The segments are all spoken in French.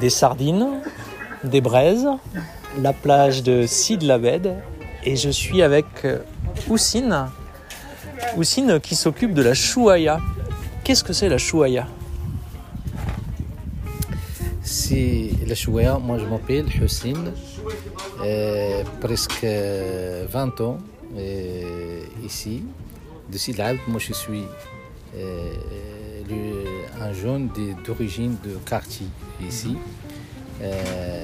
des sardines, des braises, la plage de Sid Labed et je suis avec euh, Oussine. Oussine qui s'occupe de la chouaya. Qu'est-ce que c'est la chouaya C'est la chouaya, moi je m'appelle Hussein, euh, presque 20 ans euh, ici, de Sid Labed. Moi je suis euh, le- un jeune d'origine de quartier ici. Euh,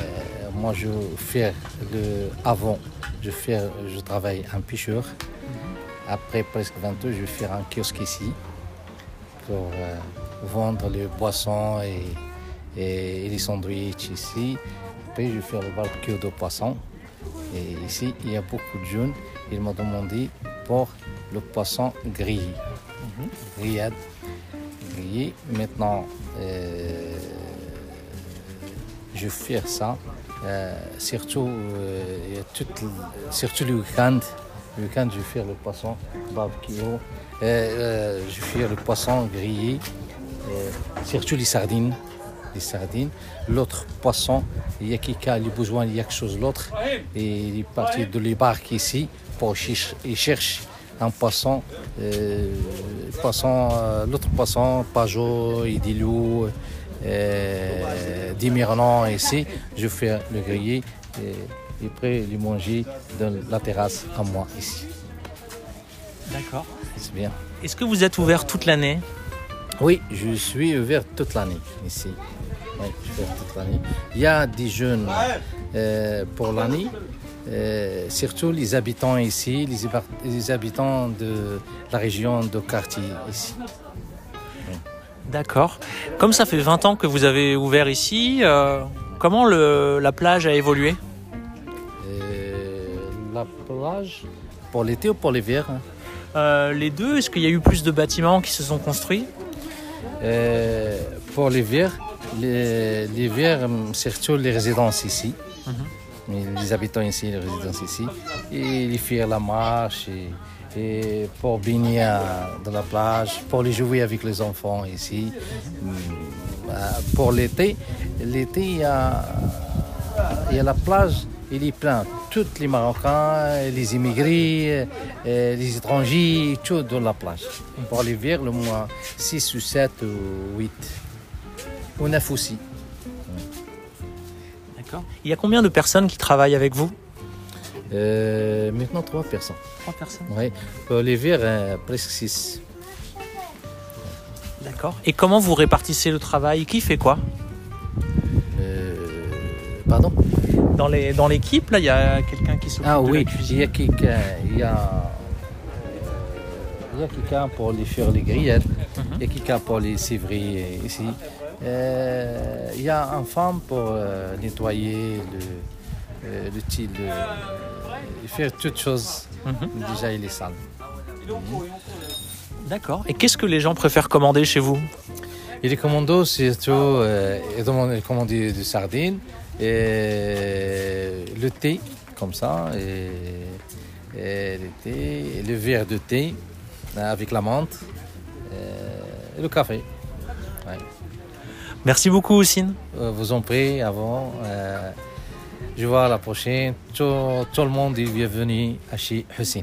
moi, je fais le avant, je fais, je travaille en pêcheur. Après presque 20 ans, je vais faire un kiosque ici pour euh, vendre les boissons et, et les sandwichs ici. Après, je vais faire le barbecue de poisson. Et ici, il y a beaucoup de jeunes. Ils m'ont demandé pour le poisson grillé. Grillade. Maintenant, euh, je fais ça. Euh, surtout, euh, surtout le week-end. Le week-end, je fais le poisson barbecue. Euh, je fais le poisson grillé. Surtout les sardines. Les sardines. L'autre poisson, il y a qui a y a quelque chose d'autre. Et il est parti de les barques ici pour chercher, un poisson, euh, poisson euh, l'autre poisson, pajot, idilou, euh, ici. Je fais le grillé et, et après les manger dans la terrasse à moi ici. D'accord. C'est bien. Est-ce que vous êtes ouvert toute l'année? Oui, je suis ouvert toute l'année ici. Toute l'année. Il y a des jeunes euh, pour l'année, euh, surtout les habitants ici, les, habitants de la région de quartier ici. D'accord. Comme ça fait 20 ans que vous avez ouvert ici, euh, comment le- la plage a évolué? La plage, pour l'été ou pour l'hiver hein? Les deux, est-ce qu'il y a eu plus de bâtiments qui se sont construits? Pour l'hiver, l'hiver, hum, surtout les résidences ici. Mais Les habitants ici, les résidences ici. Et ils font la marche. Et, et pour baigner dans la plage, pour les jouer avec les enfants ici. Hum, euh, Pour l'été, l'été, il y a, il y a la plage, il est plein. Tous les Marocains, les immigrés, euh, les étrangers, tout dans la plage. Pour l'hiver, le mois 6 ou 7 ou 8. Ou 9 aussi. D'accord. Il y a combien de personnes qui travaillent avec vous? Euh, maintenant, 3 personnes. Trois personnes. Ouais. Pour l'hiver, euh, presque 6. D'accord. Et comment vous répartissez le travail? Qui fait quoi? Pardon? Dans les dans l'équipe, là, il y a quelqu'un qui s'occupe Ah de oui, la il cuisine. y a quelqu'un, il y a, il y a quelqu'un pour les faire les grillettes, il y a quelqu'un pour les civrer ici. Euh, il y a une femme pour euh, nettoyer le, euh, le le- faire toutes choses. Mhm. Déjà, il est sale. D'accord. Et qu'est-ce que les gens préfèrent commander chez vous? Et les commandos, surtout, euh, ils commandent des, sardines, et le thé, comme ça, et, et le thé, et le verre de thé avec la menthe, et le café. Ouais. Merci beaucoup, Oussine. Euh, Vous en prie, avant. euh, je vois à la prochaine. Tout, tout le monde est bienvenu à chez Hussein.